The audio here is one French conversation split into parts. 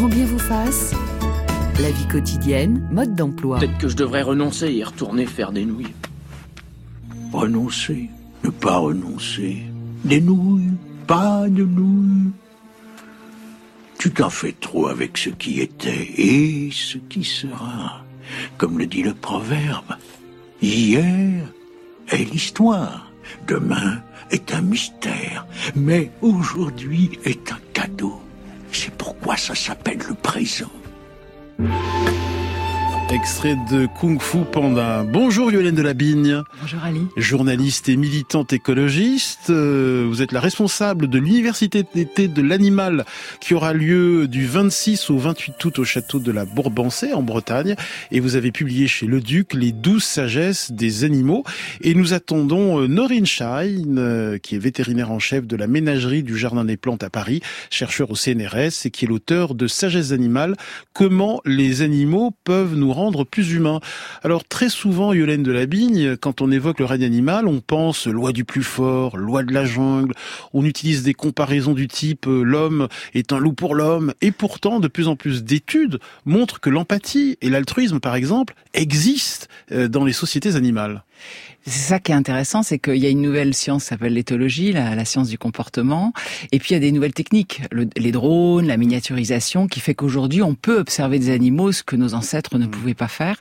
grand bien vous fasse. La vie quotidienne, mode d'emploi. Peut-être que je devrais renoncer et retourner faire des nouilles. Renoncer, ne pas renoncer. Des nouilles, pas de nouilles. Tu t'en fais trop avec ce qui était et ce qui sera. Comme le dit le proverbe, hier est l'histoire, demain est un mystère, mais aujourd'hui est un cadeau. C'est pourquoi ça s'appelle le présent. Extrait de Kung Fu Panda. Bonjour Yolène de la Bigne. Bonjour Ali. Journaliste et militante écologiste. Euh, vous êtes la responsable de l'université d'été de l'animal qui aura lieu du 26 au 28 août au château de la Bourbancée en Bretagne. Et vous avez publié chez Le Duc les douze sagesses des animaux. Et nous attendons euh, Norine Schein, euh, qui est vétérinaire en chef de la ménagerie du Jardin des Plantes à Paris, chercheur au CNRS et qui est l'auteur de Sagesse animale. Comment les animaux peuvent nous rendre plus humains. Alors très souvent, Yolène de la Bigne, quand on évoque le règne animal, on pense loi du plus fort, loi de la jungle, on utilise des comparaisons du type euh, l'homme est un loup pour l'homme, et pourtant de plus en plus d'études montrent que l'empathie et l'altruisme, par exemple, existent euh, dans les sociétés animales. C'est ça qui est intéressant, c'est qu'il y a une nouvelle science qui s'appelle l'éthologie, la, la, science du comportement, et puis il y a des nouvelles techniques, le, les drones, la miniaturisation, qui fait qu'aujourd'hui on peut observer des animaux, ce que nos ancêtres ne mmh. pouvaient pas faire.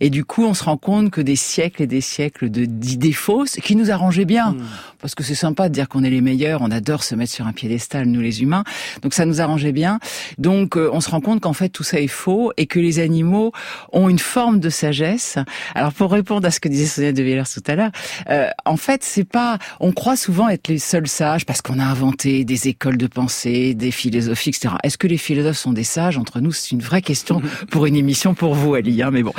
Et du coup, on se rend compte que des siècles et des siècles d'idées fausses, qui nous arrangeaient bien, mmh. parce que c'est sympa de dire qu'on est les meilleurs, on adore se mettre sur un piédestal, nous les humains, donc ça nous arrangeait bien. Donc euh, on se rend compte qu'en fait tout ça est faux, et que les animaux ont une forme de sagesse. Alors pour répondre à ce que disait Sonia de Villers tout à l'heure. Euh, en fait, c'est pas. On croit souvent être les seuls sages parce qu'on a inventé des écoles de pensée, des philosophies, etc. Est-ce que les philosophes sont des sages entre nous? C'est une vraie question pour une émission pour vous, Ali. Hein, mais bon,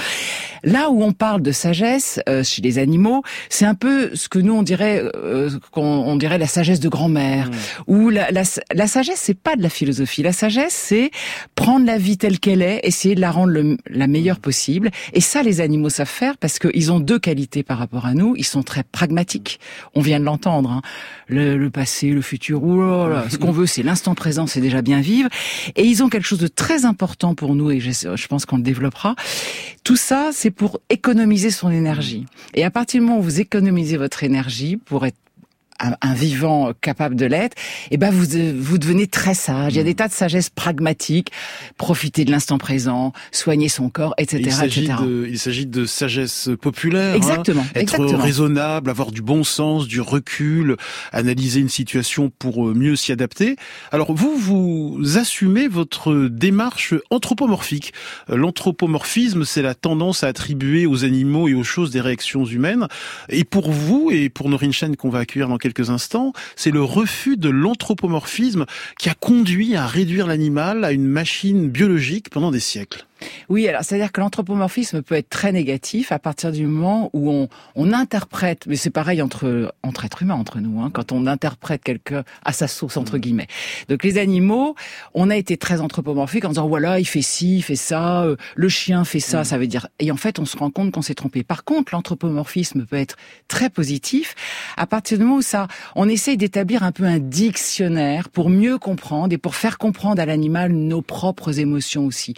là où on parle de sagesse euh, chez les animaux, c'est un peu ce que nous on dirait, euh, qu'on on dirait la sagesse de grand-mère. Mmh. Ou la, la, la sagesse, c'est pas de la philosophie. La sagesse, c'est prendre la vie telle qu'elle est, essayer de la rendre le, la meilleure possible. Et ça, les animaux savent faire parce qu'ils ont deux qualités par rapport à nous, ils sont très pragmatiques. On vient de l'entendre. Hein. Le, le, passé, le futur, là là, ce qu'on veut, c'est l'instant présent, c'est déjà bien vivre. Et ils ont quelque chose de très important pour nous, et je, je pense qu'on le développera. Tout ça, c'est pour économiser son énergie. Et à partir du moment où vous économisez votre énergie pour être un, un, vivant capable de l'être, et eh ben vous vous devenez très sage. Il y a des tas de sagesse pragmatiques, profiter de l'instant présent, soigner son corps, etc. Il s'agit de, il s'agit de sagesse populaire. Exactement. Hein, être exactement. raisonnable, avoir du bon sens, du recul, analyser une situation pour mieux s'y adapter. Alors vous, vous assumez votre démarche anthropomorphique. L'anthropomorphisme, c'est la tendance à attribuer aux animaux et aux choses des réactions humaines. Et pour vous et pour Norine Chen qu'on va accueillir dans quelques c'est le refus de l'anthropomorphisme qui a conduit à réduire l'animal à une machine biologique pendant des siècles. Oui, alors c'est-à-dire que l'anthropomorphisme peut être très négatif à partir du moment où on, on interprète, mais c'est pareil entre entre êtres humains, entre nous, hein, quand on interprète quelqu'un à sa sauce entre mmh. guillemets. Donc les animaux, on a été très anthropomorphique en disant voilà, il fait ci, il fait ça, euh, le chien fait ça, mmh. ça veut dire. Et en fait, on se rend compte qu'on s'est trompé. Par contre, l'anthropomorphisme peut être très positif à partir du moment où ça, on essaye d'établir un peu un dictionnaire pour mieux comprendre et pour faire comprendre à l'animal nos propres émotions aussi.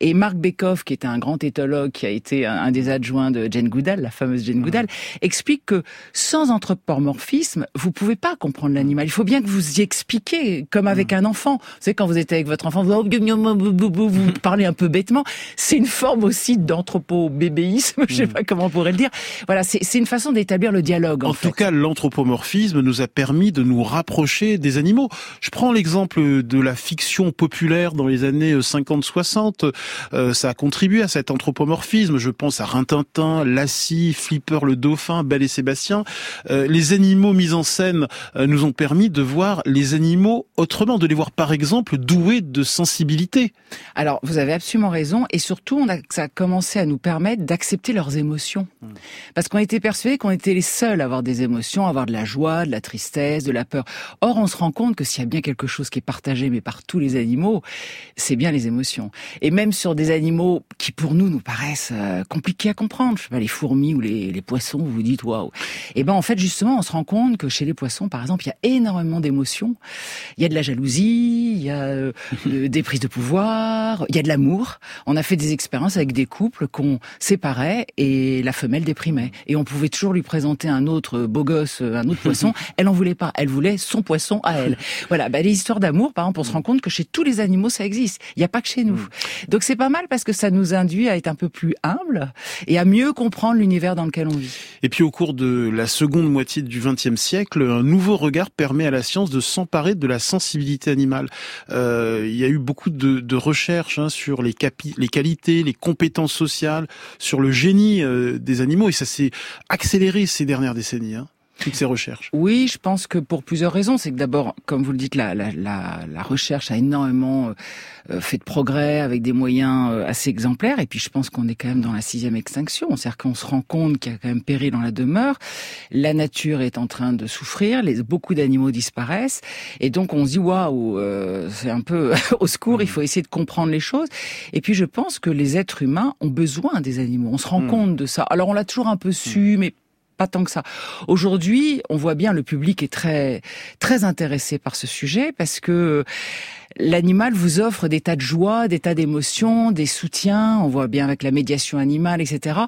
Et Marc Bekoff, qui est un grand éthologue, qui a été un, des adjoints de Jane Goodall, la fameuse Jane Goodall, explique que sans anthropomorphisme, vous pouvez pas comprendre l'animal. Il faut bien que vous y expliquiez, comme avec un enfant. Vous savez, quand vous êtes avec votre enfant, vous, vous parlez un peu bêtement. C'est une forme aussi d'anthropobébéisme, je sais pas comment on pourrait le dire. Voilà, c'est une façon d'établir le dialogue. En, en tout cas, l'anthropomorphisme nous a permis de nous rapprocher des animaux. Je prends l'exemple de la fiction populaire dans les années 50-60. Euh, ça a contribué à cet anthropomorphisme. Je pense à Rintintin, Lassie, Flipper le dauphin, Belle et Sébastien. Euh, les animaux mis en scène euh, nous ont permis de voir les animaux autrement, de les voir par exemple doués de sensibilité. Alors, vous avez absolument raison, et surtout, on a, ça a commencé à nous permettre d'accepter leurs émotions. Mmh. Parce qu'on était persuadés qu'on était les seuls à avoir des émotions, à avoir de la joie, de la tristesse, de la peur. Or, on se rend compte que s'il y a bien quelque chose qui est partagé, mais par tous les animaux, c'est bien les émotions. Et même sur des animaux qui pour nous nous paraissent euh, compliqués à comprendre, je sais pas les fourmis ou les, les poissons, vous vous dites waouh. Et ben en fait justement on se rend compte que chez les poissons par exemple il y a énormément d'émotions. Il y a de la jalousie, il y a euh, des prises de pouvoir, il y a de l'amour. On a fait des expériences avec des couples qu'on séparait et la femelle déprimait et on pouvait toujours lui présenter un autre beau gosse, un autre poisson. Elle en voulait pas, elle voulait son poisson à elle. Voilà, bah, les histoires d'amour par exemple on se rend compte que chez tous les animaux ça existe. Il n'y a pas que chez nous. Donc c'est pas mal parce que ça nous induit à être un peu plus humble et à mieux comprendre l'univers dans lequel on vit. Et puis au cours de la seconde moitié du XXe siècle, un nouveau regard permet à la science de s'emparer de la sensibilité animale. Euh, il y a eu beaucoup de, recherches hein, sur les qualités, les compétences sociales, sur le génie euh, des animaux et ça s'est accéléré ces dernières décennies. Hein toutes ces recherches Oui, je pense que pour plusieurs raisons. C'est que d'abord, comme vous le dites, la, la, la, la recherche a énormément euh, fait de progrès avec des moyens euh, assez exemplaires. Et puis je pense qu'on est quand même dans la sixième extinction. C'est-à-dire qu'on se rend compte qu'il y a quand même péril dans la demeure. La nature est en train de souffrir. Les, beaucoup d'animaux disparaissent. Et donc on se dit, waouh, euh, c'est un peu au secours, il faut essayer de comprendre les choses. Et puis je pense que les êtres humains ont besoin des animaux. On se rend mmh. compte de ça. Alors on l'a toujours un peu su, mmh. mais pas tant que ça. Aujourd'hui, on voit bien le public est très très intéressé par ce sujet parce que l'animal vous offre des tas de joie, des tas d'émotions, des soutiens. On voit bien avec la médiation animale, etc.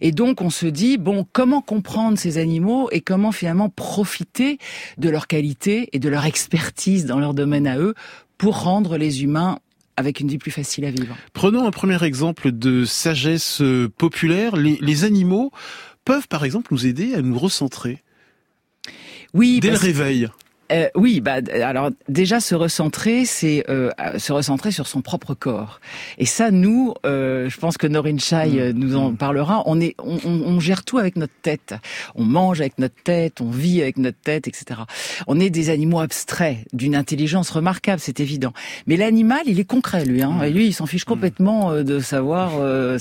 Et donc on se dit bon, comment comprendre ces animaux et comment finalement profiter de leur qualité et de leur expertise dans leur domaine à eux pour rendre les humains avec une vie plus facile à vivre? Prenons un premier exemple de sagesse populaire. Les, les animaux peuvent par exemple nous aider à nous recentrer. Oui, dès le réveil. Euh, oui, bah alors déjà se recentrer, c'est euh, se recentrer sur son propre corps. Et ça, nous, euh, je pense que Norin Chai mmh. nous en mmh. parlera. On est, on, on, gère tout avec notre tête. On mange avec notre tête, on vit avec notre tête, etc. On est des animaux abstraits d'une intelligence remarquable, c'est évident. Mais l'animal, il est concret, lui. Hein, mmh. Et lui, il s'en fiche complètement euh, de savoir. Euh,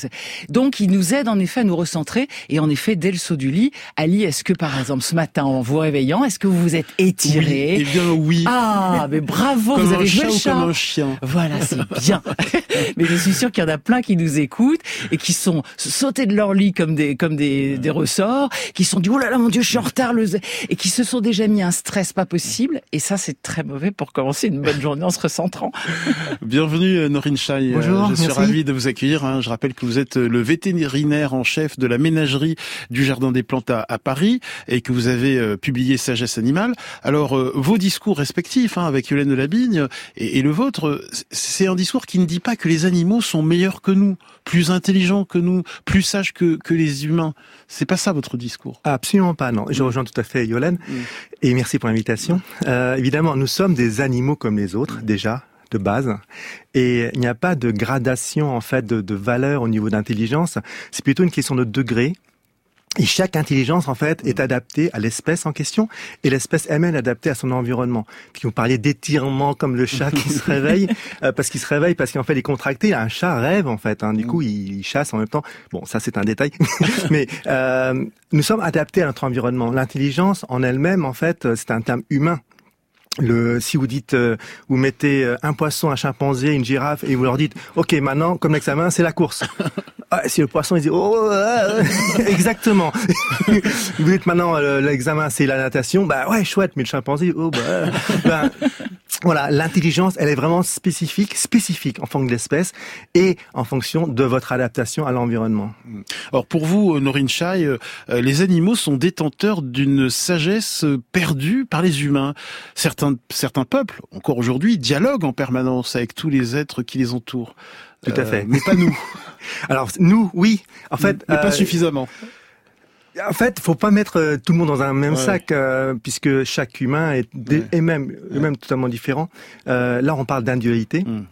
donc, il nous aide en effet à nous recentrer. Et en effet, dès le saut du lit, Ali, est-ce que par exemple ce matin, en vous réveillant, est-ce que vous vous êtes étiré? Eh bien oui. Ah, mais bravo, vous avez joué le chat. Comme un chien. Voilà, c'est bien. mais je suis sûr qu'il y en a plein qui nous écoutent et qui sont sautés de leur lit comme des comme des, des ressorts, qui sont dit oh là là mon dieu, je suis en retard le et qui se sont déjà mis un stress pas possible et ça c'est très mauvais pour commencer une bonne journée en se recentrant. Bienvenue euh, Norin Chai. Euh, Bonjour, je suis ravi de vous accueillir. Hein. Je rappelle que vous êtes le vétérinaire en chef de la ménagerie du Jardin des Plantes à, Paris et que vous avez euh, publié Sagesse animale. Alors vos discours respectifs, hein, avec Yolaine de Labigne et, et le vôtre, c'est un discours qui ne dit pas que les animaux sont meilleurs que nous, plus intelligents que nous, plus sages que, que les humains. C'est pas ça votre discours. Absolument pas, non. Je mm. rejoins tout à fait Yolaine. Mm. Et merci pour l'invitation. Euh, évidemment, nous sommes des animaux comme les autres, déjà de base. Et il n'y a pas de gradation en fait de, de valeur au niveau d'intelligence. C'est plutôt une question de degré. Et chaque intelligence, en fait, est adaptée à l'espèce en question, et l'espèce elle-même est adaptée à son environnement. Puis vous parliez d'étirement comme le chat qui se réveille, euh, parce qu'il se réveille, parce qu'en fait, il est contracté. Un chat rêve, en fait. Hein. Du coup, il, chasse en même temps. Bon, ça, c'est un détail. Mais euh, nous sommes adaptés à notre environnement. L'intelligence, en elle-même, en fait, c'est un terme humain le, si vous dites, euh, vous mettez euh, un poisson, un chimpanzé, une girafe, et vous leur dites, ok, maintenant, comme l'examen, c'est la course. Ah, si le poisson il dit, oh, exactement. vous dites maintenant, l'examen, c'est la natation, bah ouais, chouette, mais le chimpanzé, oh bah, bah voilà, l'intelligence, elle est vraiment spécifique, spécifique en fonction de l'espèce et en fonction de votre adaptation à l'environnement. Alors pour vous, Norin Chai, euh, les animaux sont détenteurs d'une sagesse perdue par les humains. Certains, certains peuples, encore aujourd'hui, dialoguent en permanence avec tous les êtres qui les entourent. Tout à fait. Euh, mais pas nous. Alors nous, oui. En fait, mais pas euh, suffisamment. En fait, faut pas mettre euh, tout le monde dans un même sac, euh, puisque chaque humain est, est même, même totalement différent. Euh, là, on parle d'individualité. Mm.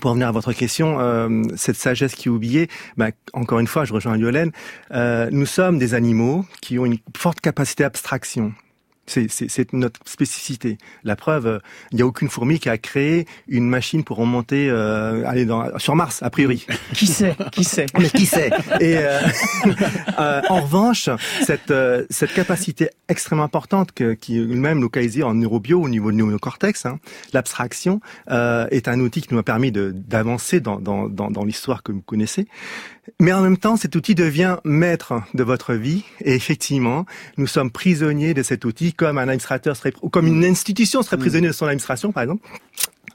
Pour revenir à votre question, euh, cette sagesse qui est oubliée, bah, encore une fois, je rejoins Yolène, nous sommes des animaux qui ont une forte capacité d'abstraction. C'est notre spécificité. La preuve, il n'y a aucune fourmi qui a créé une machine pour remonter euh, aller dans, sur Mars, a priori. Qui sait Qui sait Mais qui sait? Et euh, euh, en revanche, cette, euh, cette capacité extrêmement importante que, qui est même localisée en neurobio au niveau du néocortex, hein, l'abstraction, euh, est un outil qui nous a permis d'avancer dans, dans, dans, dans l'histoire que vous connaissez. Mais en même temps, cet outil devient maître de votre vie. Et effectivement, nous sommes prisonniers de cet outil comme un administrateur serait, ou comme une institution serait prisonnier de son administration, par exemple.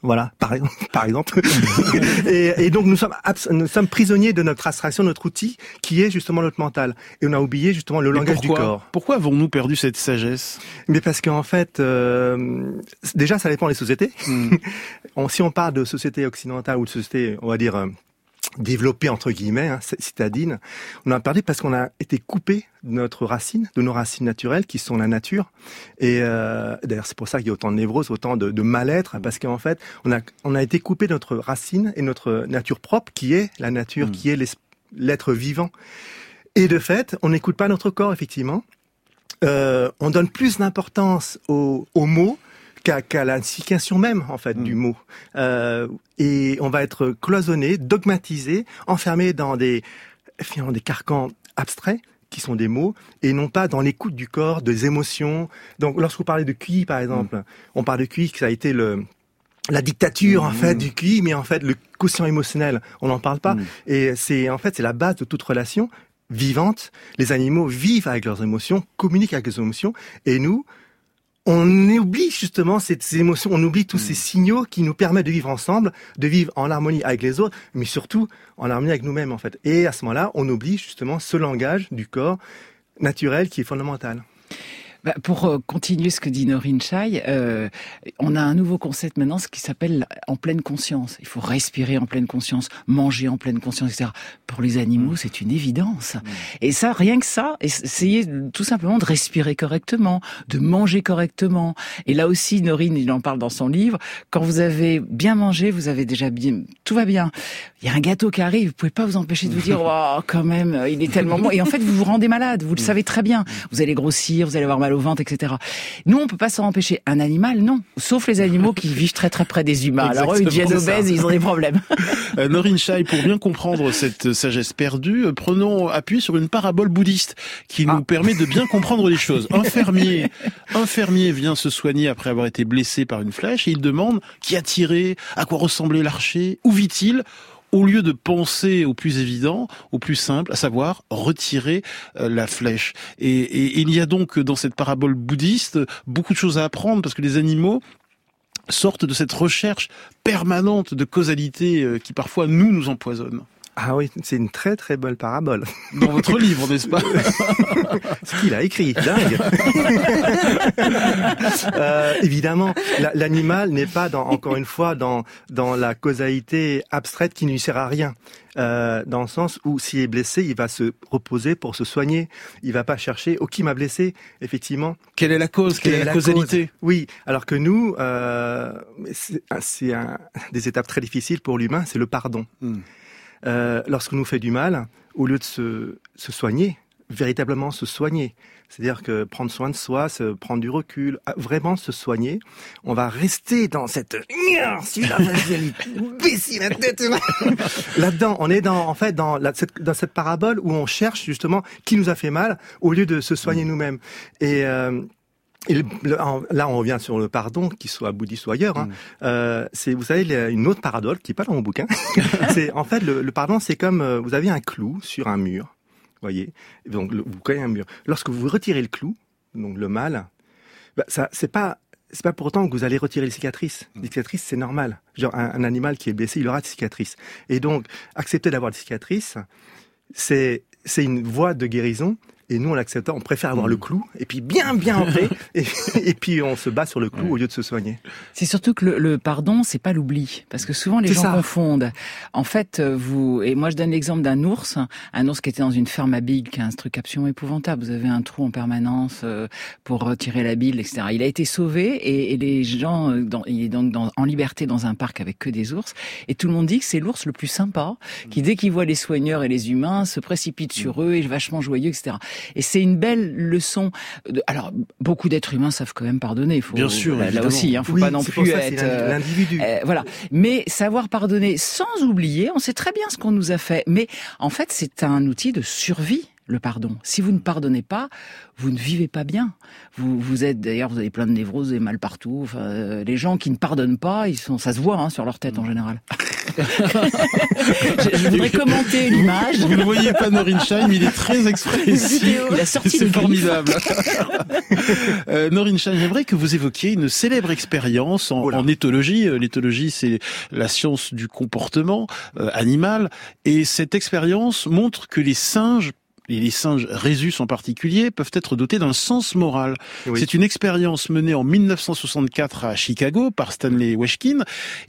Voilà, par, par exemple. et, et, donc nous sommes, nous sommes prisonniers de notre abstraction, notre outil, qui est justement notre mental. Et on a oublié justement le Mais langage du corps. Pourquoi avons-nous perdu cette sagesse? Mais parce qu'en fait, euh, déjà, ça dépend des sociétés. On- si on parle de société occidentale ou de société, on va dire, développée entre guillemets, hein, citadine, on a perdu parce qu'on a été coupé de notre racine, de nos racines naturelles qui sont la nature. Et euh, d'ailleurs, c'est pour ça qu'il y a autant de névrose, autant de, de mal-être, parce qu'en fait, on a, on a été coupé de notre racine et notre nature propre, qui est la nature, Mm. qui est l'être vivant. Et de fait, on n'écoute pas notre corps, effectivement. Euh, on donne plus d'importance aux, aux mots qu'à qu'à la signification même en fait Mm. du mot. Euh, et on va être cloisonné, dogmatisé, enfermé dans des finalement des carcans abstraits qui sont des mots et non pas dans l'écoute du corps, des émotions. Donc lorsque vous parlez de QI par exemple, on parle de QI que ça a été le la dictature en fait du QI, mais en fait le quotient émotionnel, on n'en parle pas. Mm. Et c'est en fait c'est la base de toute relation vivante. Les animaux vivent avec leurs émotions, communiquent avec les émotions, et nous, on oublie justement ces, ces émotions, on oublie tous ces signaux qui nous permettent de vivre ensemble, de vivre en harmonie avec les autres, mais surtout en harmonie avec nous-mêmes en fait. Et à ce moment-là, on oublie justement ce langage du corps naturel qui est fondamental. Bah, pour euh, continuer ce que dit Norine Chai, euh, on a un nouveau concept maintenant, ce qui s'appelle en pleine conscience. Il faut respirer en pleine conscience, manger en pleine conscience, etc. Pour les animaux, c'est une évidence. Et ça, rien que ça, essayez tout simplement de respirer correctement, de manger correctement. Et là aussi, Norine, il en parle dans son livre. Quand vous avez bien mangé, vous avez déjà bien, tout va bien. Il y a un gâteau qui arrive, vous pouvez pas vous empêcher de vous dire, oh, quand même, il est tellement bon. Et en fait, vous vous rendez malade, vous le savez très bien. Vous allez grossir, vous allez avoir mal au ventre, etc. Nous, on peut pas s'en empêcher. Un animal, non. Sauf les animaux qui vivent très très près des humains. Alors eux, ils deviennent obèses et ils ont des problèmes. Euh, Norine Chai, pour bien comprendre cette sagesse perdue, euh, prenons appui sur une parabole bouddhiste qui nous Ah. permet de bien comprendre les choses. Un fermier, un fermier vient se soigner après avoir été blessé par une flèche et il demande qui a tiré, à quoi ressemblait l'archer, où vit-il? Au lieu de penser au plus évident, au plus simple, à savoir retirer euh, la flèche. Et, il y a donc dans cette parabole bouddhiste beaucoup de choses à apprendre parce que les animaux sortent de cette recherche permanente de causalité euh, qui parfois nous nous empoisonne. Ah oui, c'est une très très belle parabole. Dans votre livre, n'est-ce pas Ce qu'il a écrit, dingue. Euh, évidemment, la- l'animal n'est pas dans, encore une fois dans dans la causalité abstraite qui ne lui sert à rien. Euh, dans le sens où s'il est blessé, il va se reposer pour se soigner. Il va pas chercher oh qui m'a blessé? Effectivement, Quelle est la cause? Quelle, est la, causalité? Oui. Alors que nous, euh, c'est des étapes très difficiles pour l'humain, c'est le pardon. Hmm. Euh, lorsqu'on nous fait du mal, au lieu de se, se soigner, véritablement se soigner, c'est-à-dire que prendre soin de soi, se prendre du recul, ah, vraiment se soigner, on va rester dans cette là-dedans. On est dans en fait dans, la- cette, dans cette parabole où on cherche justement qui nous a fait mal au lieu de se soigner nous-mêmes. Et euh, et le- le- en- là, on revient sur le pardon, qu'il soit bouddhiste ou ailleurs. Hein. Euh, c'est, vous savez, il y a une autre parabole qui est pas dans mon bouquin. c'est en fait le, le pardon, c'est comme euh, vous avez un clou sur un mur, voyez. Donc vous connaissez un mur. Lorsque vous retirez le clou, donc le mal, bah, ça, c'est pas c'est pas pour autant que vous allez retirer les cicatrices. Les cicatrices, c'est normal. Genre un, un animal qui est blessé, il aura des cicatrices. Et donc accepter d'avoir des cicatrices, c'est c'est une voie de guérison. Et nous, on l'accepte, on préfère avoir le clou, et puis bien, bien ancré, et, et puis on se bat sur le clou au lieu de se soigner. C'est surtout que le, le pardon, c'est pas l'oubli, parce que souvent les gens ça. confondent. En fait, euh, vous et moi je donne l'exemple d'un ours, un ours qui était dans une ferme à billes, qui a un truc absolument épouvantable. Vous avez un trou en permanence euh, pour retirer la bile, etc. Il a été sauvé et, et les gens, euh, dans, il est donc dans- en liberté dans un parc avec que des ours, et tout le monde dit que c'est l'ours le plus sympa, qui dès qu'il voit les soigneurs et les humains se précipite sur eux et est vachement joyeux, etc. Et c'est une belle leçon. De... Alors, beaucoup d'êtres humains savent quand même pardonner. Il faut, Bien sûr, là, là aussi, hein, faut pas non plus être euh, l'individu. Euh, voilà. Mais savoir pardonner sans oublier, on sait très bien ce qu'on nous a fait. Mais en fait, c'est un outil de survie le pardon. Si vous ne pardonnez pas, vous ne vivez pas bien. Vous, vous êtes d'ailleurs, vous avez plein de névroses et mal partout. Enfin, euh, les gens qui ne pardonnent pas, ils sont, ça se voit hein, sur leur tête en général. Je, je, voudrais commenter l'image. Vous ne voyez pas Norinshine, mais il est très expressif. Il a sorti C'est formidable. euh, Norinshine, j'aimerais que vous évoquiez une célèbre expérience en, en éthologie. Euh, L'éthologie, c'est la science du comportement euh, animal, et cette expérience montre que les singes et les singes rhésus en particulier, peuvent être dotés d'un sens moral. Oui. C'est une expérience menée en 1964 à Chicago par Stanley Weshkin,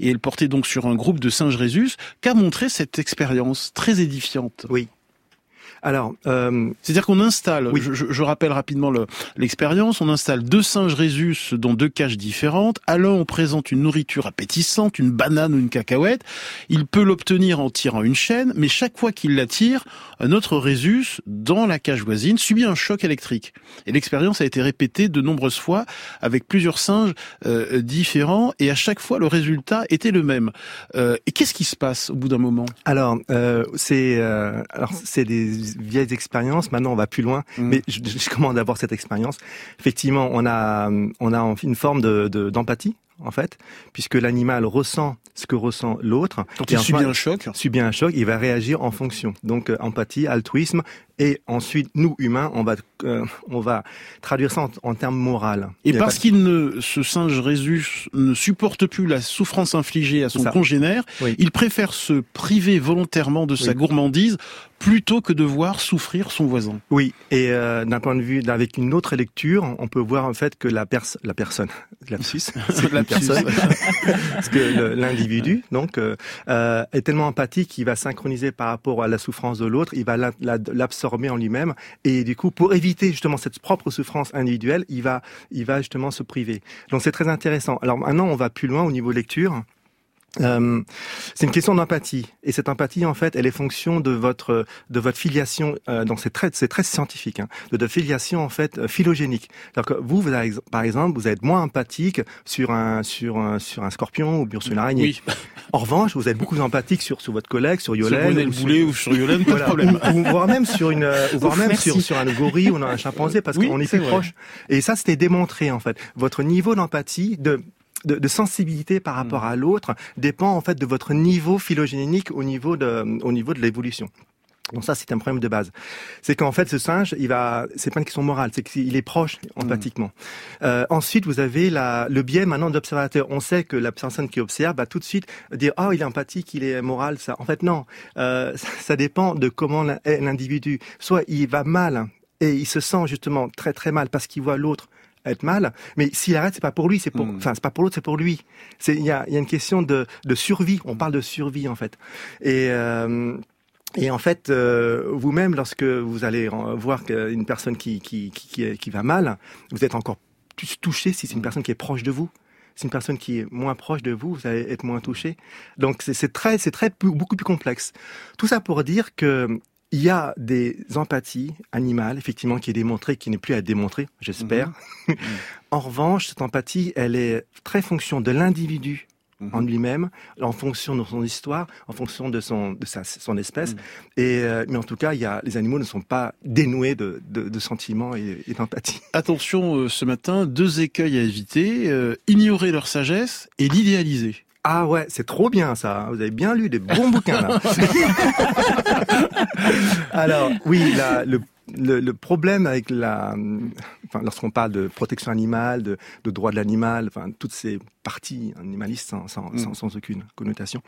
et elle portait donc sur un groupe de singes rhésus qu'a montré cette expérience très édifiante. Oui. Alors, euh... c'est-à-dire qu'on installe, oui. je, je, rappelle rapidement l'expérience, on installe deux singes rhésus dans deux cages différentes. À l'un, on présente une nourriture appétissante, une banane ou une cacahuète. Il peut l'obtenir en tirant une chaîne, mais chaque fois qu'il la tire, un autre rhésus, dans la cage voisine, subit un choc électrique. Et l'expérience a été répétée de nombreuses fois avec plusieurs singes euh, différents, et à chaque fois, le résultat était le même. Euh, et qu'est-ce qui se passe au bout d'un moment? Alors, euh, c'est alors c'est des vieilles expériences. Maintenant, on va plus loin. Mmh. Mais je, je commande d'avoir cette expérience. Effectivement, on a, on a une forme de, d'empathie en fait, puisque l'animal ressent ce que ressent l'autre. Quand il subit un choc, subit un choc, il va réagir en fonction. Donc euh, empathie, altruisme, et ensuite nous humains, on va euh, on va traduire ça en, en termes moral. Et parce qu'il ne ce singe Rhésus ne supporte plus la souffrance infligée à son congénère, oui. il préfère se priver volontairement de sa gourmandise plutôt que de voir souffrir son voisin. Oui, et euh, d'un point de vue avec une autre lecture, on peut voir en fait que la, pers la personne, lapsus, c'est la personne, parce que l'individu donc euh, est tellement empathique qu'il va synchroniser par rapport à la souffrance de l'autre, il va l'absorber en lui-même, et du coup pour éviter justement cette propre souffrance individuelle, il va il va justement se priver. Donc c'est très intéressant. Alors maintenant on va plus loin au niveau lecture. Euh, c'est une question d'empathie. Et cette empathie en fait elle est fonction de votre de votre filiation euh, donc c'est très c'est très scientifique hein, de votre filiation en fait euh, phylogénique. Alors que vous, vous avez, par exemple vous êtes moins empathique sur un sur un sur un scorpion ou bien sur une araignée. Oui. en revanche vous êtes beaucoup plus empathique sur sur votre collègue sur Yolène sur le boulet ou sur Yolène pas voilà. de problème. Ou, ou, voire même sur une ou voire même sur sur un gorille ou un chimpanzé parce oui, qu'on est vrai. proche. Et ça c'était démontré en fait. Votre niveau d'empathie de de, de, sensibilité par rapport mmh. à l'autre dépend en fait de votre niveau phylogénique au niveau de, au niveau de l'évolution. Donc ça, c'est un problème de base. C'est qu'en fait, ce singe, il va, c'est pas une question morale, c'est qu'il est proche empathiquement. Mmh. Euh, ensuite, vous avez la, le biais maintenant d'observateur. On sait que la personne qui observe va tout de suite dire, oh, il est empathique, il est moral, ça. En fait, non. Euh, ça, ça dépend de comment est l'individu. Soit il va mal et il se sent justement très très mal parce qu'il voit l'autre être mal, mais s'il arrête, c'est pas pour lui, c'est pour, enfin, mmh. c'est pas pour l'autre, c'est pour lui. C'est, il y a, y a une question de, de survie. On parle de survie en fait. Et euh, et en fait, euh, vous-même, lorsque vous allez voir une personne qui, qui, qui, qui va mal, vous êtes encore plus touché si c'est une personne qui est proche de vous c'est une personne qui est moins proche de vous, vous allez être moins touché. Donc c'est très, c'est très beaucoup plus complexe. Tout ça pour dire que il y a des empathies animales, effectivement, qui est démontrée, qui n'est plus à démontrer, j'espère. Mmh. Mmh. en revanche, cette empathie, elle est très fonction de l'individu mmh. en lui-même, en fonction de son histoire, en fonction de son, de sa, son espèce. Et, euh, mais en tout cas, il y a, les animaux ne sont pas dénoués de, de, de sentiments et, et d'empathie. Attention, euh, ce matin, deux écueils à éviter, euh, ignorer leur sagesse et l'idéaliser. Ah ouais, c'est trop bien ça. Vous avez bien lu des bons bouquins là. Alors oui, la, le, le, le, problème avec la, enfin, lorsqu'on parle de protection animale, de, de droit de l'animal, enfin toutes ces parties animalistes sans, sans, mm. sans, sans aucune connotation.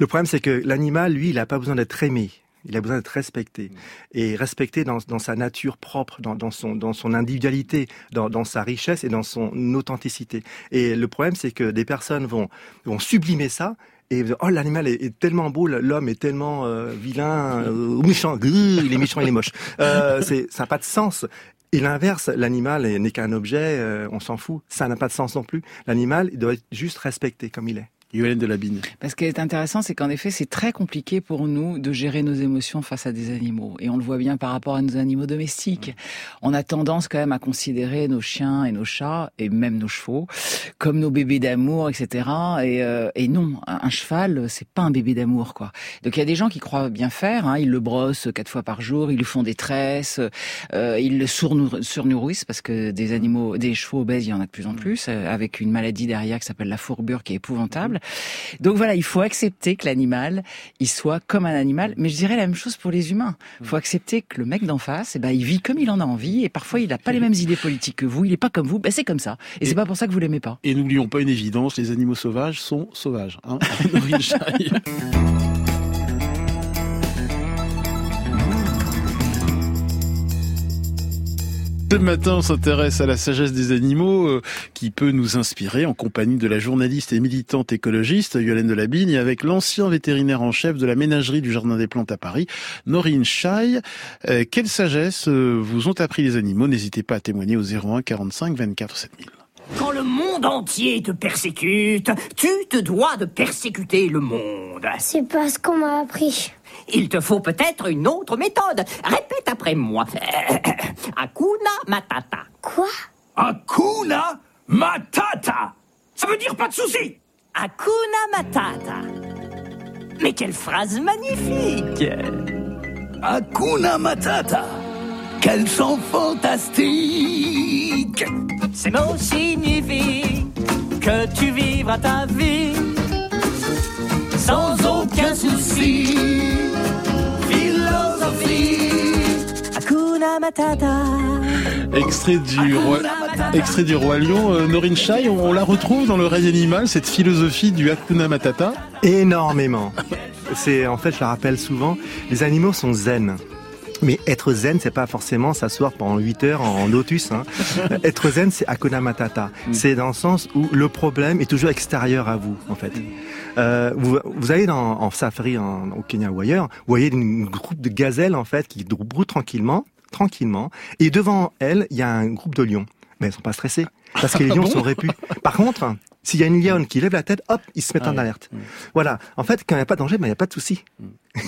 Le problème c'est que l'animal, lui, il n'a pas besoin d'être aimé. Il a besoin d'être respecté et respecté dans, dans sa nature propre, dans, dans, son, dans son individualité, dans, dans sa richesse et dans son authenticité. Et le problème, c'est que des personnes vont, vont sublimer ça et oh l'animal est, est, tellement beau, l'homme est tellement euh, vilain, euh, méchant, il est méchant, il est moche. Euh, c'est, ça n'a pas de sens. Et l'inverse, l'animal n'est qu'un objet, euh, on s'en fout. Ça n'a pas de sens non plus. L'animal, il doit être juste respecté comme il est. Yolène de Labine. Parce qu'il est intéressant, c'est qu'en effet, c'est très compliqué pour nous de gérer nos émotions face à des animaux. Et on le voit bien par rapport à nos animaux domestiques. On a tendance quand même à considérer nos chiens et nos chats, et même nos chevaux, comme nos bébés d'amour, etc. Et, euh, et non, un, cheval, c'est pas un bébé d'amour, quoi. Donc il y a des gens qui croient bien faire. Hein, ils le brossent quatre fois par jour, ils lui font des tresses, euh, ils le surnourrissent parce que des animaux, des chevaux obèses, il y en a de plus en plus, euh, avec une maladie derrière qui s'appelle la fourbure, qui est épouvantable. Donc voilà, il faut accepter que l'animal, il soit comme un animal. Mais je dirais la même chose pour les humains. Il faut accepter que le mec d'en face, eh ben, il vit comme il en a envie. Et parfois, il n'a pas les mêmes idées politiques que vous. Il n'est pas comme vous. Ben, c'est comme ça. Et, c'est pas pour ça que vous l'aimez pas. Et n'oublions pas une évidence, les animaux sauvages sont sauvages. Hein Ce matin, on s'intéresse à la sagesse des animaux euh, qui peut nous inspirer en compagnie de la journaliste et militante écologiste Yolène Delabigne et avec l'ancien vétérinaire en chef de la ménagerie du Jardin des Plantes à Paris, Norine Chai. Euh, quelle sagesse euh, vous ont appris les animaux? N'hésitez pas à témoigner au 01 45 24 7000. Quand le monde entier te persécute, tu te dois de persécuter le monde. C'est pas ce qu'on m'a appris. Il te faut peut-être une autre méthode. Répète après moi. Akuna Matata. Quoi? Akuna Matata. Ça veut dire pas de souci. Akuna Matata. Mais quelle phrase magnifique Akuna Matata. Quel son fantastique Ces mots signifient que tu vivras ta vie sans aucun souci. Philosophie. Hakuna Matata. Extrait du roi, extrait du roi lion. Euh, Norin Chai, on, la retrouve dans le règne animal, cette philosophie du Hakuna Matata. Énormément. C'est en fait, je la rappelle souvent, les animaux sont zen. Mais être zen, c'est pas forcément s'asseoir pendant 8 heures en, lotus. Hein. être zen, c'est akuna matata. Mm. C'est dans le sens où le problème est toujours extérieur à vous, en fait. Euh, vous, vous allez dans, en safari en, au Kenya ou ailleurs, vous voyez une groupe de gazelles, en fait, qui broutent tranquillement, tranquillement. Et devant elles, il y a un groupe de lions. Mais elles sont pas stressées. Parce que les ah lions sont répus. Par contre, s'il y a une lionne qui lève la tête, hop, ils se mettent en alerte. Voilà. En fait, quand il n'y a pas de danger, ben, il n'y a pas de souci.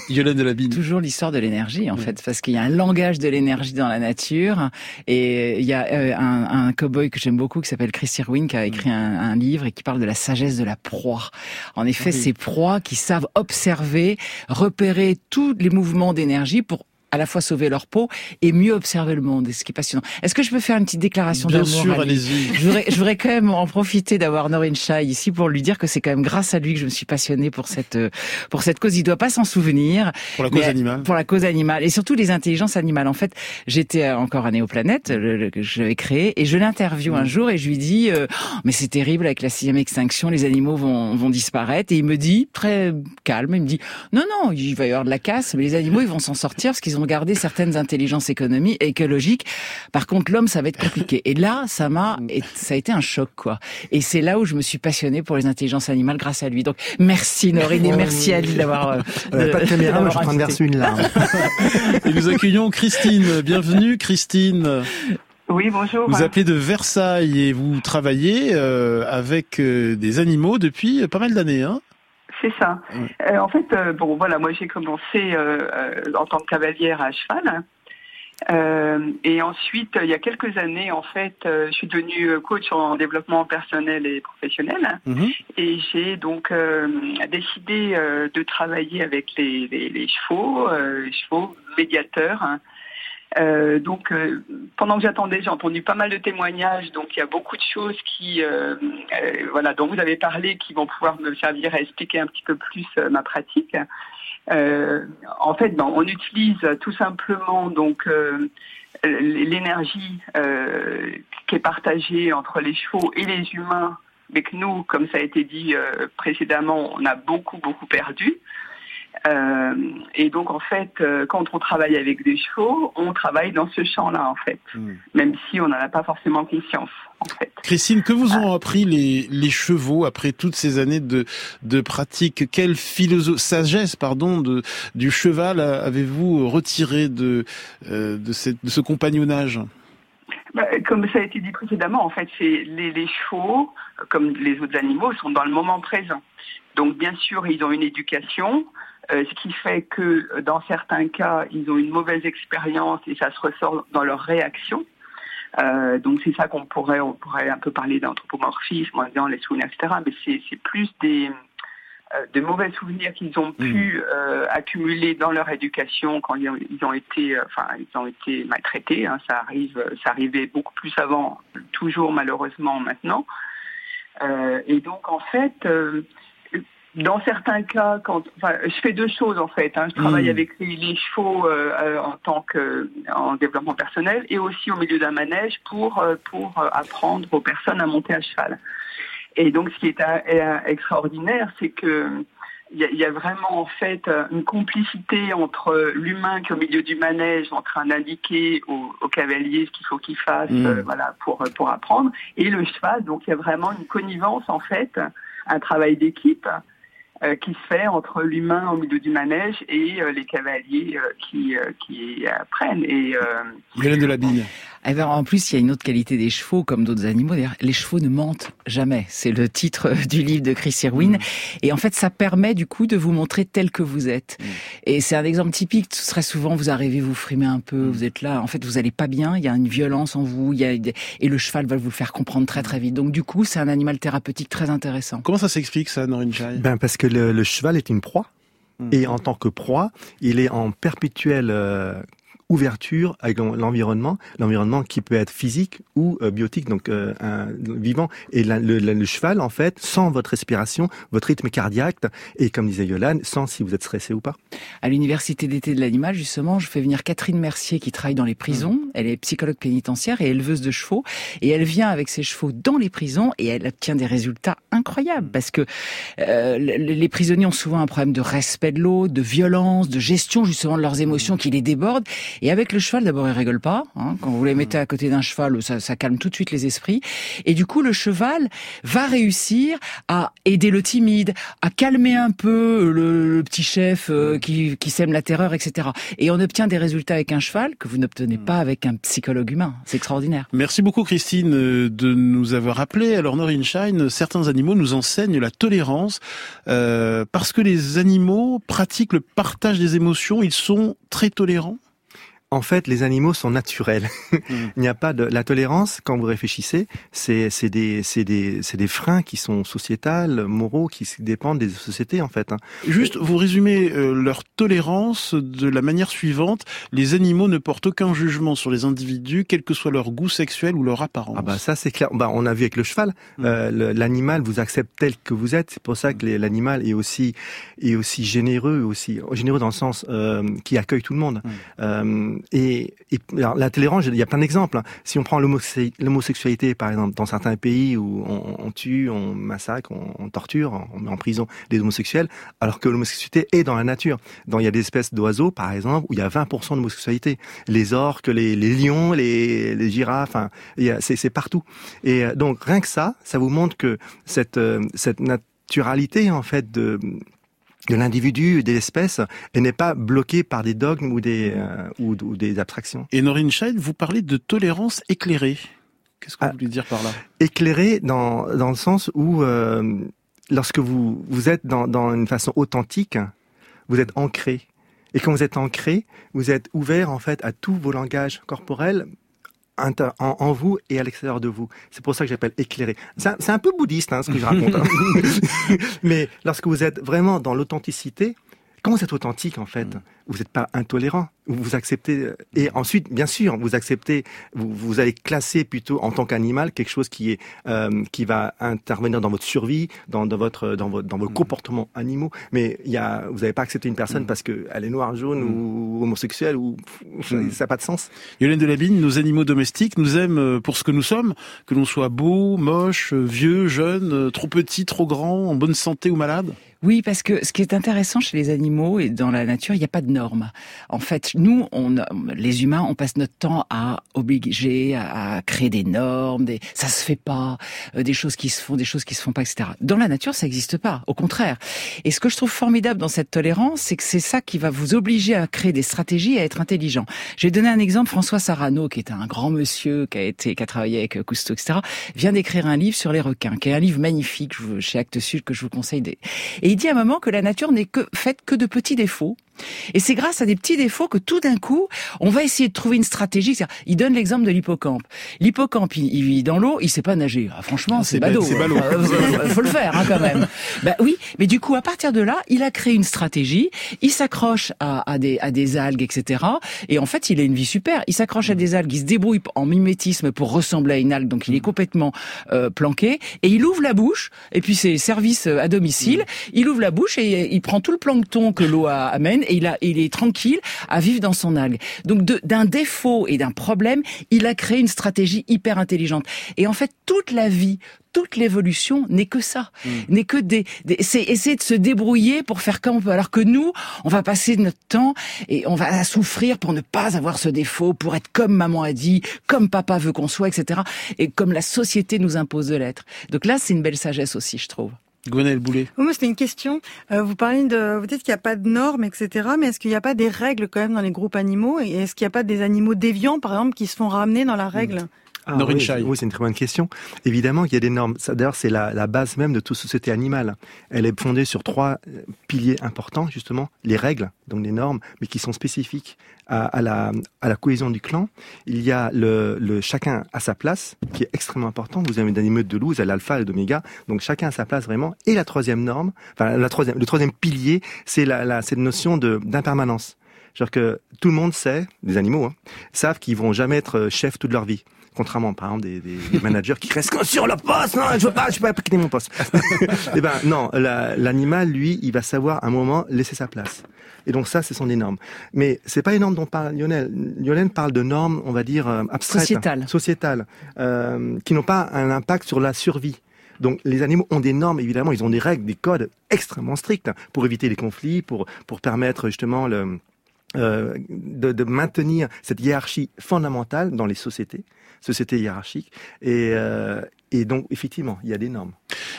Yolande de la Bine. Toujours l'histoire de l'énergie, en fait, parce qu'il y a un langage de l'énergie dans la nature. Et il y a euh, un, un cowboy que j'aime beaucoup qui s'appelle Chris Irwin qui a écrit un, un, livre et qui parle de la sagesse de la proie. En effet, ces proies qui savent observer, repérer tous les mouvements d'énergie pour à la fois sauver leur peau et mieux observer le monde, et ce qui est passionnant. Est-ce que je peux faire une petite déclaration d'amour Bien sûr, allez-y. Je voudrais, je voudrais quand même en profiter d'avoir Norine Chai ici pour lui dire que c'est quand même grâce à lui que je me suis passionnée pour cette pour cette cause. Il doit pas s'en souvenir. Pour la cause animale. Pour la cause animale et surtout les intelligences animales. En fait, j'étais encore à Néoplanète que j'avais créé et je l'interview un mm. jour et je lui dis oh, mais c'est terrible avec la sixième extinction, les animaux vont vont disparaître et il me dit très calme, il me dit non non, il va y avoir de la casse, mais les animaux ils vont s'en sortir parce qu'ils ont garder certaines intelligences économiques écologiques. Par contre, l'homme, ça va être compliqué. Et là, ça m'a, ça a été un choc, quoi. Et c'est là où je me suis passionnée pour les intelligences animales grâce à lui. Donc, merci Norine et merci Ali d'avoir. Euh, pas de caméra, mais je suis en train de verser une larme. et nous accueillons Christine. Bienvenue, Christine. Oui, bonjour. Vous appelez de Versailles et vous travaillez euh, avec euh, des animaux depuis pas mal d'années, hein c'est ça. Euh, en fait, euh, bon, voilà, moi j'ai commencé euh, en tant que cavalière à cheval. et ensuite, il y a quelques années, en fait, je suis devenue coach en développement personnel et professionnel. Mhm. Et j'ai donc décidé de travailler avec les, les chevaux, les chevaux médiateurs, hein, euh, donc, euh, pendant que j'attendais, j'ai entendu pas mal de témoignages. Donc, il y a beaucoup de choses qui, euh, voilà, dont vous avez parlé, qui vont pouvoir me servir à expliquer un petit peu plus ma pratique. en fait, on utilise tout simplement donc l'énergie qui est partagée entre les chevaux et les humains, mais que nous, comme ça a été dit précédemment, on a beaucoup beaucoup perdu. Euh, et donc en fait, euh, quand on travaille avec des chevaux, on travaille dans ce champ-là en fait, hmm. même si on n'en a pas forcément conscience. En fait. Christine, que vous ont appris les, les chevaux après toutes ces années de, de pratique? Quelle sagesse pardon, de, du cheval avez-vous retiré de, euh, de, cette, de ce compagnonnage? Bah, comme ça a été dit précédemment, en fait, c'est les, les, chevaux, comme les autres animaux, sont dans le moment présent. Donc, bien sûr, ils ont une éducation, euh, ce qui fait que dans certains cas, ils ont une mauvaise expérience et ça se ressort dans leur réaction. Euh, donc, c'est ça qu'on pourrait, on pourrait un peu parler d'anthropomorphisme en disant les souvenirs, etc. Mais c'est plus des, euh, de mauvais souvenirs qu'ils ont pu mm. euh, accumuler dans leur éducation quand ils ont, été, euh, enfin, ils ont été maltraités. Hein. ça arrive, ça arrivait beaucoup plus avant, toujours malheureusement maintenant. et donc en fait, dans certains cas, quand, enfin, je fais deux choses en fait. Hein. je travaille mm. avec les, chevaux en tant que en développement personnel et aussi au milieu d'un manège pour pour apprendre aux personnes à monter à cheval. Et donc, ce qui est euh, extraordinaire, c'est que il y, a vraiment en fait une complicité entre l'humain qui est au milieu du manège en train d'indiquer au, cavalier ce qu'il faut qu'il fasse, mm. euh, voilà, pour pour apprendre, et le cheval. Donc, il y a vraiment une connivence en fait, un travail d'équipe euh, qui se fait entre l'humain au milieu du manège et les cavaliers qui qui apprennent. Et Hélène de la Bille. Eh ben, en plus, il y a une autre qualité des chevaux, comme d'autres animaux. D'ailleurs, les chevaux ne mentent jamais. C'est le titre du livre de Chris Irwin. Mm. Et en fait, ça permet du coup de vous montrer tel que vous êtes. Mm. Et c'est un exemple typique. Très souvent, vous arrivez, vous frimez un peu, mm. vous êtes là. En fait, vous allez pas bien. Il y a une violence en vous. Il y a... Et le cheval va vous le faire comprendre très très vite. Donc du coup, c'est un animal thérapeutique très intéressant. Comment ça s'explique ça, Norine Chai Ben parce que le, cheval est une proie. Et en tant que proie, il est en perpétuel euh, ouverture avec l'environnement, l'environnement qui peut être physique ou euh, biotique, donc euh, un, vivant. Et le, cheval, en fait, sans votre respiration, votre rythme cardiaque, et comme disait Yolande, sans si vous êtes stressé ou pas. À l'université d'été de l'animal, justement, je fais venir Catherine Mercier qui travaille dans les prisons. Mmh. Elle est psychologue pénitentiaire et éleveuse de chevaux, et elle vient avec ses chevaux dans les prisons et elle obtient des résultats incroyables parce que euh, les prisonniers ont souvent un problème de respect de l'autre, de violence, de gestion justement de leurs émotions qui les débordent. Et avec le cheval, d'abord, il rigole pas. Hein. Quand vous les mettez à côté d'un cheval, ça, ça, calme tout de suite les esprits. Et du coup, le cheval va réussir à aider le timide, à calmer un peu le, petit chef euh, qui, qui sème la terreur, etc. Et on obtient des résultats avec un cheval que vous n'obtenez pas avec un psychologue humain. C'est extraordinaire. Merci beaucoup, Christine, de nous avoir appelé. Alors, Noreen Shine, certains animaux nous enseignent la tolérance euh, parce que les animaux pratiquent le partage des émotions. Ils sont très tolérants? En fait, les animaux sont naturels. Mm. Il n'y a pas de la tolérance quand vous réfléchissez. C'est c'est des c'est des c'est des freins qui sont sociétals, moraux, qui dépendent des sociétés en fait. Hein. Juste, vous résumez euh, leur tolérance de la manière suivante les animaux ne portent aucun jugement sur les individus, quel que soit leur goût sexuel ou leur apparence. Ah bah ça c'est clair. Bah on a vu avec le cheval, mm. euh, l'animal vous accepte tel que vous êtes. C'est pour ça que l'animal est aussi est aussi généreux, aussi généreux dans le sens euh, qui accueille tout le monde. Mm. Et, la tolérance, il y a plein d'exemples. Hein. Si on prend l'homosexualité, par exemple, dans certains pays où on, tue, on massacre, on, torture, on met en prison des homosexuels, alors que l'homosexualité est dans la nature. Dans, il y a des espèces d'oiseaux, par exemple, où il y a 20% d'homosexualité. Les orques, les, lions, les, les girafes, enfin, c'est partout. Et euh, donc, rien que ça, ça vous montre que cette, euh, cette naturalité, en fait, de de l'individu et de l'espèce et n'est pas bloqué par des dogmes ou des, euh, ou, des abstractions. Et Norine Scheid, vous parlez de tolérance éclairée. Qu'est-ce que vous ah, voulez dire par là? Éclairée dans, dans le sens où euh, lorsque vous, vous êtes dans, dans une façon authentique, vous êtes ancré. Et quand vous êtes ancré, vous êtes ouvert en fait à tous vos langages corporels, en, vous et à l'extérieur de vous. C'est pour ça que j'appelle éclairé. C'est un, peu bouddhiste hein, ce que je raconte. Hein. Mais lorsque vous êtes vraiment dans l'authenticité, quand vous êtes authentique en fait, mm. vous n'êtes pas intolérant. Vous acceptez euh, et ensuite bien sûr vous acceptez vous, vous allez classer plutôt en tant qu'animal quelque chose qui est euh, qui va intervenir dans votre survie dans, dans votre dans votre dans vos mm. comportements animaux. Mais il y a vous n'avez pas accepté une personne mm. parce que elle est noire jaune ou homosexuelle ou ça n'a pas de sens. Yolène Delabine nos animaux domestiques nous aiment euh, pour ce que nous sommes que l'on soit beau moche vieux jeune trop petit trop grand en bonne santé ou malade? Oui, parce que ce qui est intéressant chez les animaux et dans la nature, il n'y a pas de normes. En fait, nous, on, les humains, on passe notre temps à obliger, à, créer des normes, des, ça se fait pas, euh, des choses qui se font, des choses qui se font pas, etc. Dans la nature, ça n'existe pas. Au contraire. Et ce que je trouve formidable dans cette tolérance, c'est que c'est ça qui va vous obliger à créer des stratégies, à être intelligent. Je vais donner un exemple. François Sarano, qui est un grand monsieur, qui a été, qui a travaillé avec Cousteau, etc., vient d'écrire un livre sur les requins, qui est un livre magnifique chez Actes Sud que je vous conseille. Et il dit à un moment que la nature n'est que faite que de petits défauts et c'est grâce à des petits défauts que tout d'un coup, on va essayer de trouver une stratégie. Il donne l'exemple de l'hippocampe. L'hippocampe, il, vit dans l'eau, il sait pas nager. Ah, franchement, ah, c'est badaud. C'est ballot. Euh, faut le faire hein, quand même. Ben oui, mais du coup, à partir de là, il a créé une stratégie. Il s'accroche à, à, des, à des algues, etc. Et en fait, il a une vie super. Il s'accroche à des algues, il se débrouille en mimétisme pour ressembler à une algue, donc il est complètement euh, planqué. Et il ouvre la bouche. Et puis c'est service euh, à domicile. Mm. Il ouvre la bouche et il prend tout le plancton que l'eau amène et il, a, il est tranquille à vivre dans son algue. Donc d'un défaut et d'un problème, il a créé une stratégie hyper intelligente. Et en fait, toute la vie, toute l'évolution n'est que ça, hmm. n'est que des, c'est essayer de se débrouiller pour faire comme on peut. Alors que nous, on va passer notre temps et on va souffrir pour ne pas avoir ce défaut, pour être comme maman a dit, comme papa veut qu'on soit, etc. Et comme la société nous impose de l'être. Donc là, c'est une belle sagesse aussi, je trouve. Gwenaël Boulet. Moi, c'était une question. Euh, vous parlez de, vous dites qu'il n'y a pas de normes, etc. Mais est-ce qu'il n'y a pas des règles quand même dans les groupes animaux? Et est-ce qu'il n'y a pas des animaux déviants, par exemple, qui se font ramener dans la règle? Ah, oui, oui c'est une très bonne question. Évidemment qu'il y a des normes. D'ailleurs, c'est la, la, base même de toute société animale. Elle est fondée sur trois euh, piliers importants, justement. Les règles, donc les normes, mais qui sont spécifiques à, à, la, à la cohésion du clan. Il y a le, le chacun à sa place, qui est extrêmement important. Vous avez des meute de loups, avez l'alpha et l'oméga. Donc chacun à sa place vraiment. Et la troisième norme, enfin la troisième, le troisième pilier, c'est la, la, cette notion d'impermanence. Genre que tout le monde sait, les animaux, hein, savent qu'ils vont jamais être chefs toute leur vie. Contrairement, par exemple, des, des, managers qui restent sur le poste. Non, je veux pas, je veux pas quitter mon poste. eh ben, non, l'animal, lui, il va savoir à un moment laisser sa place. Et donc ça, ce sont des normes. Mais c'est pas les normes dont parle Lionel. Lionel parle de normes, on va dire euh, abstraites, sociétales, sociétales, euh, qui n'ont pas un impact sur la survie. Donc les animaux ont des normes, évidemment, ils ont des règles, des codes extrêmement stricts pour éviter les conflits, pour pour permettre justement le euh, de, de, maintenir cette hiérarchie fondamentale dans les sociétés société hiérarchique. Et, euh, et donc, effectivement, il y a des normes.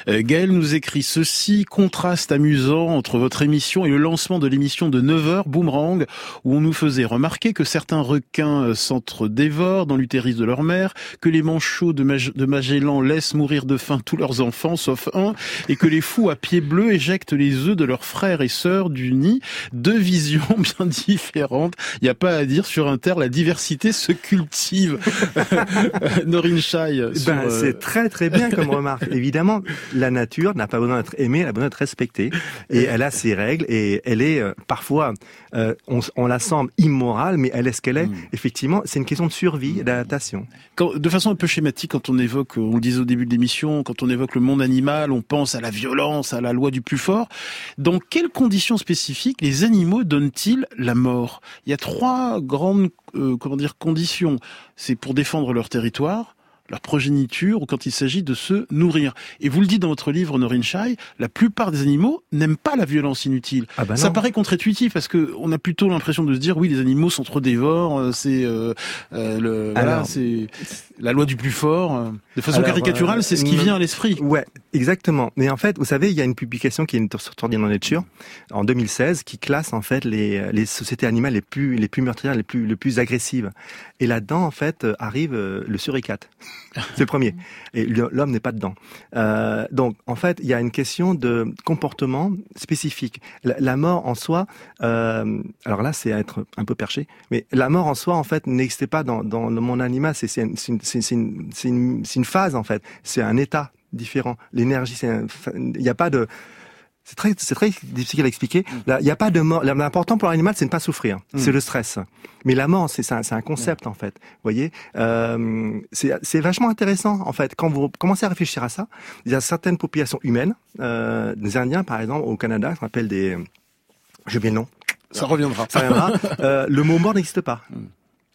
Euh, Gaël nous écrit ceci, contraste amusant entre votre émission et le lancement de l'émission de 9h, Boomerang, où on nous faisait remarquer que certains requins euh, s'entre-dévorent dans l'utérus de leur mère, que les manchots de, de Magellan laissent mourir de faim tous leurs enfants, sauf un, et que les fous à pieds bleus éjectent les œufs de leurs frères et sœurs du nid. Deux visions bien différentes. Il n'y a pas à dire sur Inter, la diversité se cultive. Norin Chai. Ben, euh, c'est très très bien comme remarque. Évidemment, la nature n'a pas besoin d'être aimée, elle a besoin d'être respectée. Et elle a ses règles et elle est euh, parfois, euh, on, la semble immorale, mais elle est ce qu'elle est. Hmm. Effectivement, c'est une question de survie et d'adaptation. De façon un peu schématique, quand on évoque, on le disait au début de l'émission, quand on évoque le monde animal, on pense à la violence, à la loi du plus fort. Dans quelles conditions spécifiques les animaux donnent-ils la mort? Il y a trois grandes euh, comment dire conditions. C'est pour défendre leur territoire leur progéniture ou quand il s'agit de se nourrir. Et vous le dites dans votre livre, Norin Shai, la plupart des animaux n'aiment pas la violence inutile. Ah bah ça paraît contre-intuitif parce que on a plutôt l'impression de se dire oui, les animaux sont trop dévores, euh, c'est euh, euh, voilà, c'est la loi du plus fort. De façon caricaturale, c'est ce qui vient à l'esprit. Ouais, exactement. Mais en fait, vous savez, il y a une publication qui est sortie dans Nature en 2016 qui classe en fait les, les sociétés animales les plus les plus meurtrières, les plus les plus agressives. Et là-dedans, en fait, arrive le suricate. C'est le premier. Et l'homme n'est pas dedans. Euh, donc, en fait, il y a une question de comportement spécifique. La, mort en soi, euh, alors là, c'est être un peu perché, mais la mort en soi, en fait, n'existait pas dans, dans le animal. C'est une phase, en fait. C'est un état différent. L'énergie, il n'y a pas de c'est très, c'est très difficile à expliquer. Mm. Il n'y a pas de mort. L'important pour l'animal, c'est ne pas souffrir. Mm. C'est le stress. Mais la mort, c'est un, un, concept en fait. Vous voyez, euh, c'est vachement intéressant en fait. Quand vous commencez à réfléchir à ça, il y a certaines populations humaines, euh, des Indiens par exemple au Canada, qu'on appelle des, je bien le nom. Ça reviendra. Ça reviendra. euh, le mot mort n'existe pas. Mm.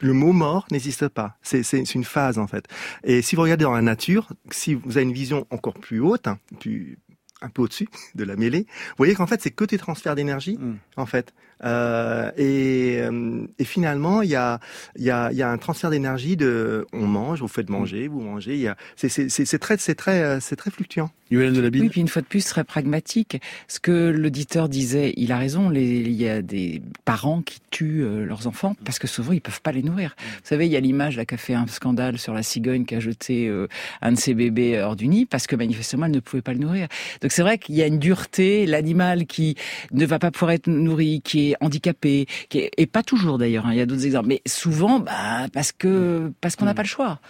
Le mot mort n'existe pas. C'est une phase en fait. Et si vous regardez dans la nature, si vous avez une vision encore plus haute, plus un peu au-dessus de la mêlée, vous voyez qu'en fait, c'est que des transferts d'énergie, mm. en fait. Euh, et, euh, et, finalement, il y a, y, a, y a un transfert d'énergie de on mange, vous faites manger, vous mangez. Il y a, c'est, très, c'est très, euh, c'est très fluctuant. de la Oui, puis une fois de plus, très pragmatique. Ce que l'auditeur disait, il a raison. Les, il y a des parents qui tuent leurs enfants parce que souvent ils peuvent pas les nourrir. Vous savez, il y a l'image là qui a fait un scandale sur la cigogne qui a jeté un de ses bébés hors du nid parce que manifestement elle ne pouvait pas le nourrir. Donc c'est vrai qu'il y a une dureté. L'animal qui ne va pas pouvoir être nourri, qui est handicapé, qui et pas toujours d'ailleurs, hein, il y a d'autres exemples, mais souvent bah, parce que parce qu'on n'a mm. pas le choix.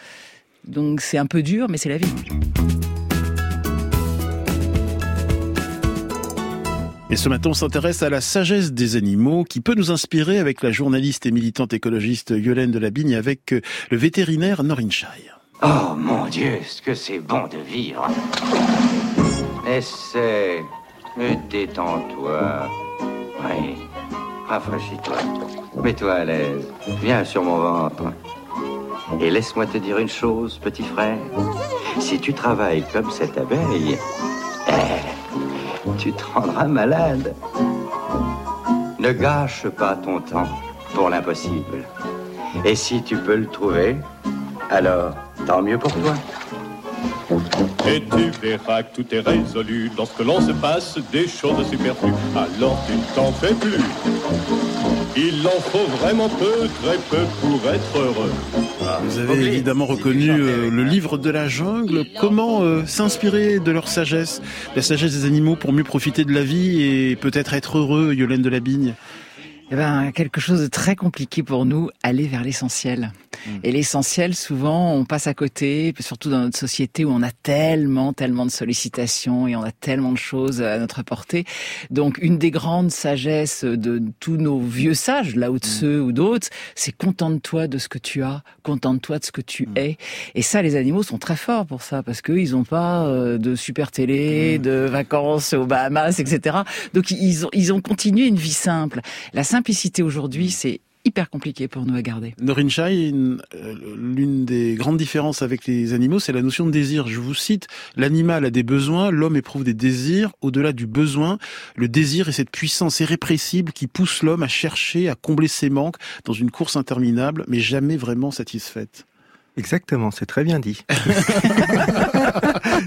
Donc c'est un peu dur, mais c'est la vie. Et ce matin, on s'intéresse à la sagesse des animaux qui peut nous inspirer avec la journaliste et militante écologiste Yolène Delabigne avec euh, le vétérinaire Norin Chai. Oh mon Dieu, ce que c'est bon de vivre. Essaie, détends-toi. Oui, Rafraîchis-toi. Mets-toi à l'aise. Viens sur mon ventre. Et laisse-moi te dire une chose, petit frère. Si tu travailles comme cette abeille, eh, tu te rendras malade. Ne gâche pas ton temps pour l'impossible. Et si tu peux le trouver, alors tant mieux pour toi. Et tu verras que tout est résolu lorsque l'on se passe des choses superflues. Alors tu t'en fais plus. Il en faut vraiment peu, très peu pour être heureux. Vous avez évidemment reconnu euh, le livre de la jungle. Comment euh, s'inspirer de leur sagesse, la sagesse des animaux pour mieux profiter de la vie et peut-être être heureux, Yolène de la Bigne? Eh ben, quelque chose de très compliqué pour nous, aller vers l'essentiel. Mm. Et l'essentiel, souvent, on passe à côté, surtout dans notre société où on a tellement, tellement de sollicitations et on a tellement de choses à notre portée. Donc, une des grandes sagesses de tous nos vieux sages, là haut de ceux ou d'autres, c'est contente-toi de ce que tu as, contente-toi de ce que tu mm. es. Et ça, les animaux sont très forts pour ça, parce qu'ils n'ont pas euh, de super télé, mm. de vacances aux Bahamas, etc. Donc, ils ont, ils ont continué une vie simple. La simplicité aujourd'hui, c'est compliqué pour nous à garder. Euh, l'une des grandes différences avec les animaux, c'est la notion de désir. Je vous cite, l'animal a des besoins, l'homme éprouve des désirs. Au-delà du besoin, le désir est cette puissance irrépressible qui pousse l'homme à chercher, à combler ses manques dans une course interminable, mais jamais vraiment satisfaite. Exactement, c'est très bien dit.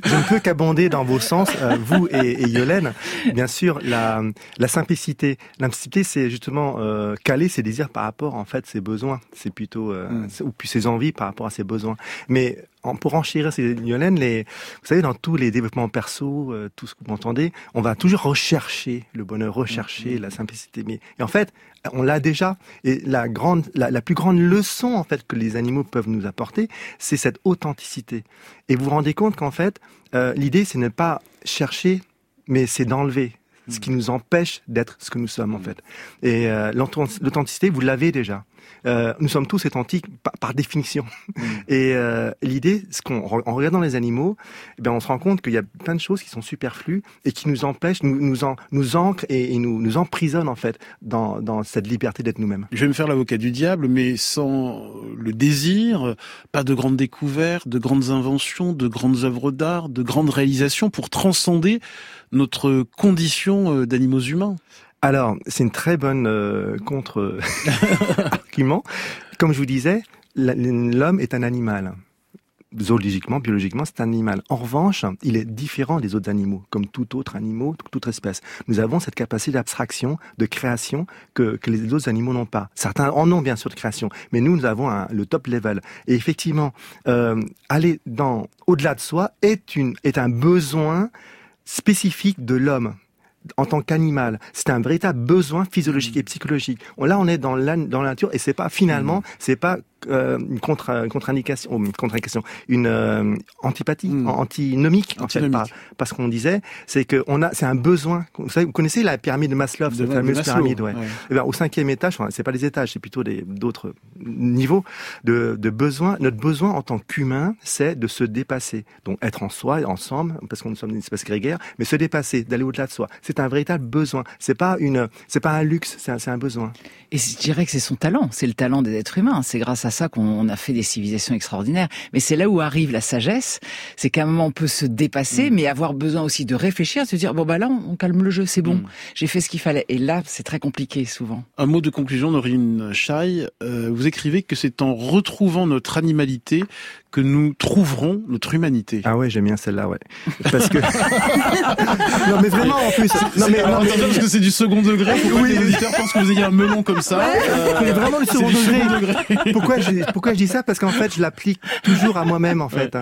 Je ne peux qu'abonder dans vos sens, euh, vous et, et, Yolène. Bien sûr, la, la simplicité. La simplicité, c'est justement euh, caler ses désirs par rapport, en fait, ses besoins. C'est plutôt, euh, mm. ou puis ses envies par rapport à ses besoins. Mais en, pour enchérir ces Yolène, les, vous savez, dans tous les développements perso, euh, tout ce que vous entendez, on va toujours rechercher le bonheur, rechercher mm. la simplicité. Mais, et en fait, on l'a déjà. Et la grande, la, la, plus grande leçon, en fait, que les animaux peuvent nous apporter, c'est cette authenticité. Et vous vous rendez compte qu'en fait, euh, l'idée, c'est ne pas chercher, mais c'est d'enlever ce qui nous empêche d'être ce que nous sommes en fait. Et euh, l'authenticité, vous l'avez déjà. Euh, nous sommes tous authentiques par, définition. Mm. Et euh, l'idée, ce qu'on en regardant les animaux, eh bien, on se rend compte qu'il y a plein de choses qui sont superflues et qui nous empêchent, nous nous, en, nous ancrent et, nous nous emprisonnent en fait dans, dans cette liberté d'être nous-mêmes. Je vais me faire l'avocat du diable, mais sans le désir, pas de grandes découvertes, de grandes inventions, de grandes œuvres d'art, de grandes réalisations pour transcender notre condition euh, d'animaux humains. Alors, c'est une très bonne euh, Comme je vous disais, l'homme est un animal. Zoologiquement, biologiquement, c'est un animal. En revanche, il est différent des autres animaux, comme tout autre animal, toute espèce. Nous avons cette capacité d'abstraction, de création que, les autres animaux n'ont pas. Certains en ont bien sûr de création, mais nous, nous avons le top level. Et effectivement, euh, aller au-delà de soi est un besoin spécifique de l'homme en tant qu'animal. C'est un véritable besoin physiologique et psychologique. Là, on est dans la, dans la nature et c'est pas finalement, mmh. c'est pas euh, une contre contre-indication, une contre-indication, une euh, antipathie, hmm. antinomique, en fait, parce qu'on disait, c'est que on a, c'est un besoin. Vous, savez, vous connaissez la pyramide de Maslow, cette fameuse pyramide, ouais. Eh bien, au cinquième étage, c'est pas les étages, c'est plutôt des d'autres niveaux de, de besoin. Notre besoin en tant qu'humain, c'est de se dépasser, donc être en soi, ensemble, parce qu'on sommes une espèce grégaire, mais se dépasser, d'aller au-delà de soi. C'est un véritable besoin. C'est pas une, c'est pas un luxe, c'est un, un besoin. Et je dirais que c'est son talent, c'est le talent des êtres humains. C'est grâce à ça qu'on a fait des civilisations extraordinaires. Mais c'est là où arrive la sagesse, c'est qu'à un moment on peut se dépasser, mm. mais avoir besoin aussi de réfléchir, de se dire bon bah là on, calme le jeu, c'est bon, mm. j'ai fait ce qu'il fallait. Et là c'est très compliqué souvent. Un mot de conclusion, Norine Chai, euh, vous écrivez que c'est en retrouvant notre animalité que nous trouverons notre humanité. Ah ouais, j'aime bien celle-là, ouais. Parce que non mais vraiment en plus. Non mais, non, mais... parce que c'est du second degré. Faut oui. les auditeurs pensent que vous ayez un melon comme ça. Euh, c'est vraiment le second degré. pourquoi je pourquoi je dis ça? Parce qu'en fait, je l'applique toujours à moi-même en fait.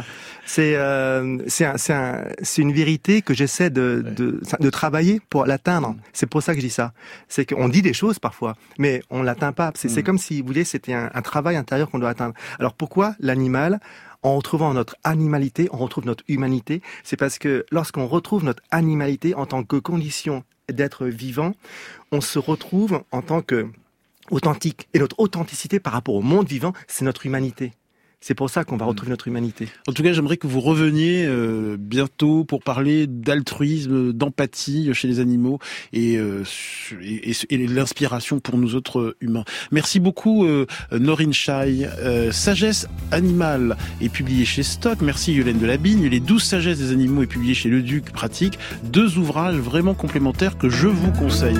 C'est euh, c'est un, un, une vérité que j'essaie de, de, de travailler pour l'atteindre. C'est pour ça que je dis ça. C'est qu'on dit des choses parfois, mais on l'atteint pas. C'est mm. comme si vous voulez, c'était un, un travail intérieur qu'on doit atteindre. Alors pourquoi l'animal en retrouvant notre animalité, on retrouve notre humanité? C'est parce que lorsqu'on retrouve notre animalité en tant que condition d'être vivant, on se retrouve en tant que authentique. Et notre authenticité par rapport au monde vivant, c'est notre humanité. C'est pour ça qu'on va mm. retrouver notre humanité. En tout cas, j'aimerais que vous reveniez euh, bientôt pour parler d'altruisme, d'empathie chez les animaux et, euh, et, et l'inspiration pour nous autres humains. Merci beaucoup, euh, Norine Chai. Sagesse animale est publié chez Stock. Merci Yolaine Delabigne. Les douze sagesses des animaux est publié chez Le Duc Pratique. Deux ouvrages vraiment complémentaires que je vous conseille.